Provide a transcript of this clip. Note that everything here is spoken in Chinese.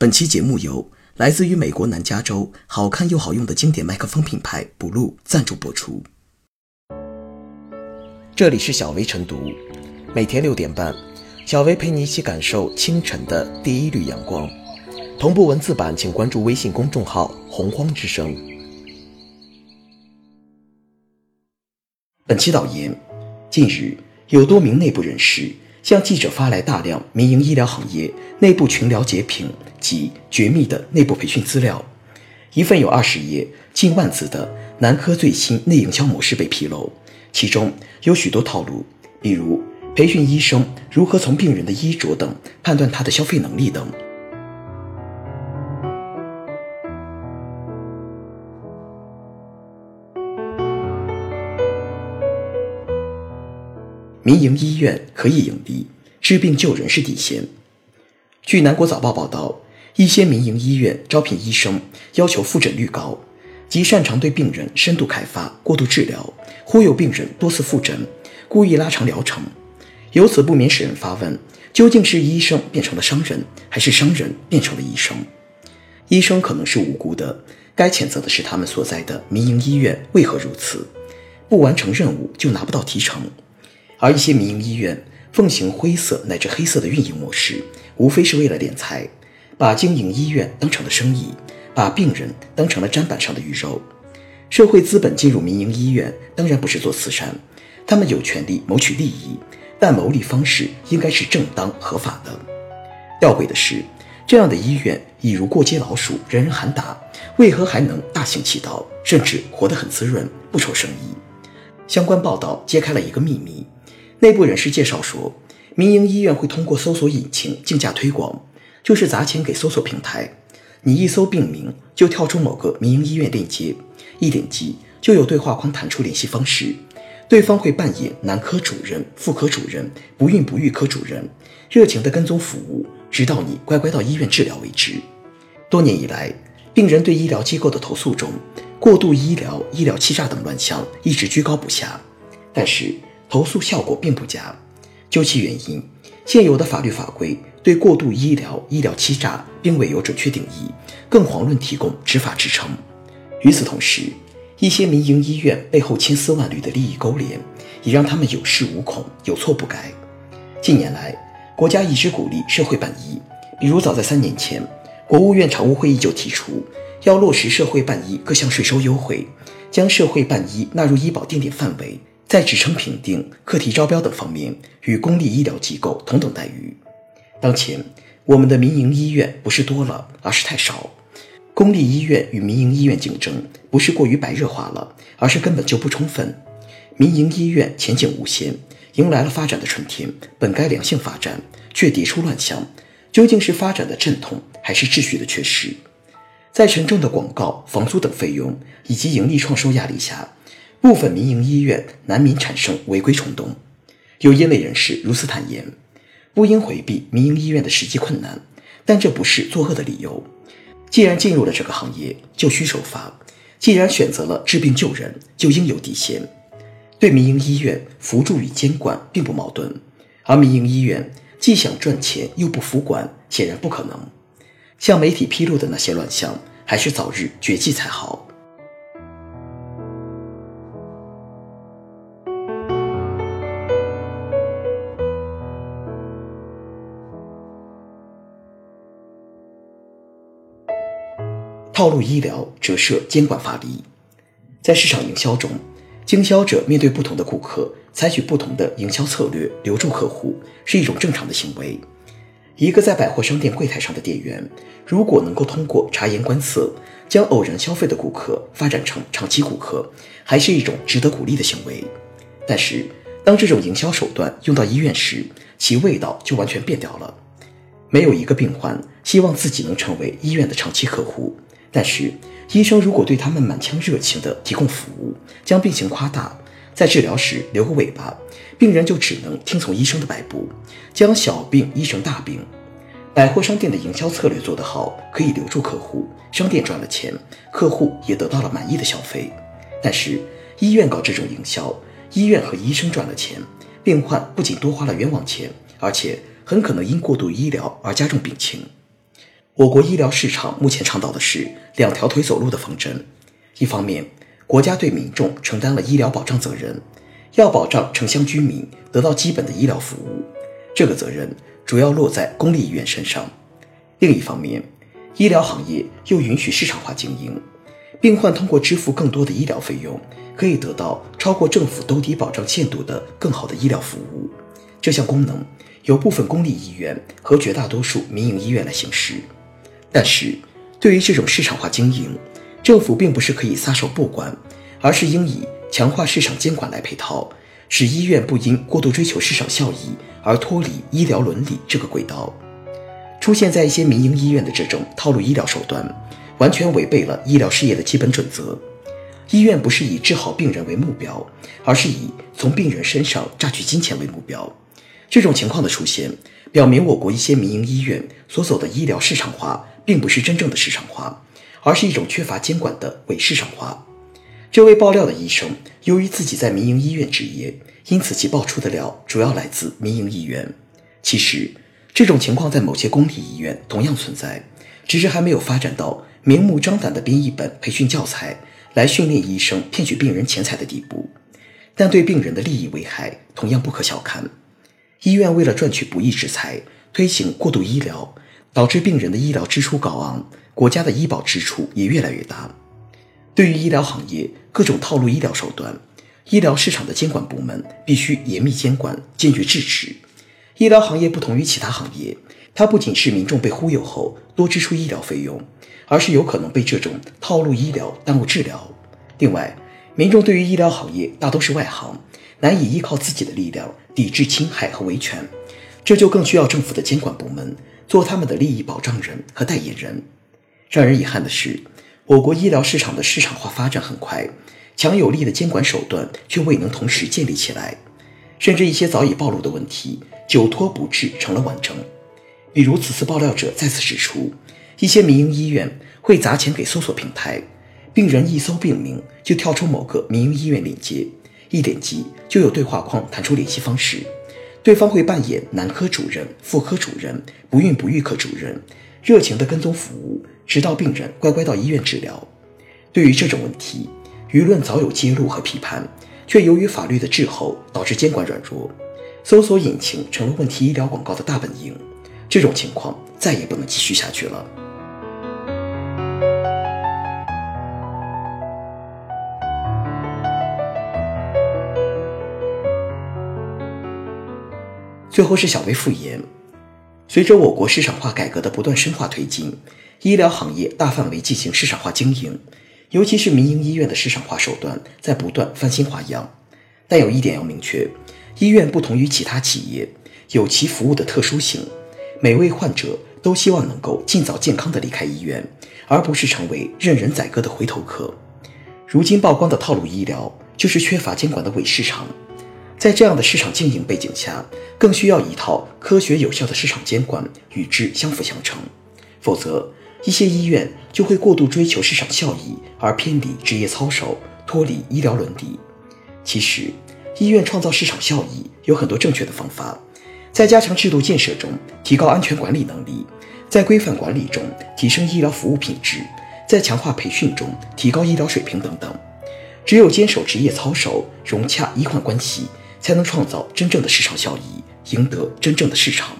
本期节目由来自于美国南加州、好看又好用的经典麦克风品牌 Blue 赞助播出。这里是小薇晨读，每天六点半，小薇陪你一起感受清晨的第一缕阳光。同步文字版，请关注微信公众号“洪荒之声”。本期导言：近日，有多名内部人士向记者发来大量民营医疗行业内部群聊截屏及绝密的内部培训资料。一份有二十页、近万字的男科最新内营销模式被披露，其中有许多套路，比如培训医生如何从病人的衣着等判断他的消费能力等。民营医院可以盈利，治病救人是底线。据南国早报报道，一些民营医院招聘医生要求复诊率高，即擅长对病人深度开发、过度治疗，忽悠病人多次复诊，故意拉长疗程。由此不免使人发问：究竟是医生变成了商人，还是商人变成了医生？医生可能是无辜的，该谴责的是他们所在的民营医院为何如此？不完成任务就拿不到提成。而一些民营医院奉行灰色乃至黑色的运营模式，无非是为了敛财，把经营医院当成了生意，把病人当成了砧板上的鱼肉。社会资本进入民营医院，当然不是做慈善，他们有权利谋取利益，但牟利方式应该是正当合法的。吊诡的是，这样的医院已如过街老鼠，人人喊打，为何还能大行其道，甚至活得很滋润，不愁生意？相关报道揭开了一个秘密。内部人士介绍说，民营医院会通过搜索引擎竞价推广，就是砸钱给搜索平台。你一搜病名，就跳出某个民营医院链接，一点击就有对话框弹出联系方式，对方会扮演男科主任、妇科主任、不孕不育科主任，热情的跟踪服务，直到你乖乖到医院治疗为止。多年以来，病人对医疗机构的投诉中，过度医疗、医疗欺诈等乱象一直居高不下，但是。投诉效果并不佳，究其原因，现有的法律法规对过度医疗、医疗欺诈并未有准确定义，更遑论提供执法支撑。与此同时，一些民营医院背后千丝万缕的利益勾连，也让他们有恃无恐、有错不改。近年来，国家一直鼓励社会办医，比如早在三年前，国务院常务会议就提出要落实社会办医各项税收优惠，将社会办医纳入医保定点范围。在职称评定、课题招标等方面与公立医疗机构同等待遇。当前，我们的民营医院不是多了，而是太少。公立医院与民营医院竞争不是过于白热化了，而是根本就不充分。民营医院前景无限，迎来了发展的春天，本该良性发展，却迭出乱象。究竟是发展的阵痛，还是秩序的缺失？在沉重的广告、房租等费用以及盈利创收压力下。部分民营医院难免产生违规冲动，有业内人士如此坦言：不应回避民营医院的实际困难，但这不是作恶的理由。既然进入了这个行业，就需守法；既然选择了治病救人，就应有底线。对民营医院扶助与监管并不矛盾，而民营医院既想赚钱又不服管，显然不可能。向媒体披露的那些乱象，还是早日绝迹才好。套路医疗折射监管乏力，在市场营销中，经销者面对不同的顾客，采取不同的营销策略留住客户，是一种正常的行为。一个在百货商店柜台上的店员，如果能够通过察言观色，将偶然消费的顾客发展成长期顾客，还是一种值得鼓励的行为。但是，当这种营销手段用到医院时，其味道就完全变掉了。没有一个病患希望自己能成为医院的长期客户。但是，医生如果对他们满腔热情地提供服务，将病情夸大，在治疗时留个尾巴，病人就只能听从医生的摆布，将小病医成大病。百货商店的营销策略做得好，可以留住客户，商店赚了钱，客户也得到了满意的消费。但是，医院搞这种营销，医院和医生赚了钱，病患不仅多花了冤枉钱，而且很可能因过度医疗而加重病情。我国医疗市场目前倡导的是两条腿走路的方针：一方面，国家对民众承担了医疗保障责任，要保障城乡居民得到基本的医疗服务，这个责任主要落在公立医院身上；另一方面，医疗行业又允许市场化经营，病患通过支付更多的医疗费用，可以得到超过政府兜底保障限度的更好的医疗服务。这项功能由部分公立医院和绝大多数民营医院来行使。但是，对于这种市场化经营，政府并不是可以撒手不管，而是应以强化市场监管来配套，使医院不因过度追求市场效益而脱离医疗伦理这个轨道。出现在一些民营医院的这种套路医疗手段，完全违背了医疗事业的基本准则。医院不是以治好病人为目标，而是以从病人身上榨取金钱为目标。这种情况的出现，表明我国一些民营医院所走的医疗市场化。并不是真正的市场化，而是一种缺乏监管的伪市场化。这位爆料的医生，由于自己在民营医院执业，因此其爆出的料主要来自民营医院。其实，这种情况在某些公立医院同样存在，只是还没有发展到明目张胆的编一本培训教材来训练医生骗取病人钱财的地步。但对病人的利益危害同样不可小看。医院为了赚取不义之财，推行过度医疗。导致病人的医疗支出高昂，国家的医保支出也越来越大。对于医疗行业各种套路医疗手段，医疗市场的监管部门必须严密监管，坚决制止。医疗行业不同于其他行业，它不仅是民众被忽悠后多支出医疗费用，而是有可能被这种套路医疗耽误治疗。另外，民众对于医疗行业大都是外行，难以依靠自己的力量抵制侵害和维权，这就更需要政府的监管部门。做他们的利益保障人和代言人。让人遗憾的是，我国医疗市场的市场化发展很快，强有力的监管手段却未能同时建立起来，甚至一些早已暴露的问题久拖不治成了顽症。比如，此次爆料者再次指出，一些民营医院会砸钱给搜索平台，病人一搜病名就跳出某个民营医院链接，一点击就有对话框弹出联系方式。对方会扮演男科主任、妇科主任、不孕不育科主任，热情的跟踪服务，直到病人乖乖到医院治疗。对于这种问题，舆论早有揭露和批判，却由于法律的滞后，导致监管软弱，搜索引擎成了问题医疗广告的大本营。这种情况再也不能继续下去了。最后是小微复言。随着我国市场化改革的不断深化推进，医疗行业大范围进行市场化经营，尤其是民营医院的市场化手段在不断翻新花样。但有一点要明确：医院不同于其他企业，有其服务的特殊性。每位患者都希望能够尽早健康的离开医院，而不是成为任人宰割的回头客。如今曝光的套路医疗，就是缺乏监管的伪市场。在这样的市场经营背景下，更需要一套科学有效的市场监管与之相辅相成，否则一些医院就会过度追求市场效益而偏离职业操守，脱离医疗伦理。其实，医院创造市场效益有很多正确的方法，在加强制度建设中提高安全管理能力，在规范管理中提升医疗服务品质，在强化培训中提高医疗水平等等。只有坚守职业操守，融洽医患关系。才能创造真正的市场效益，赢得真正的市场。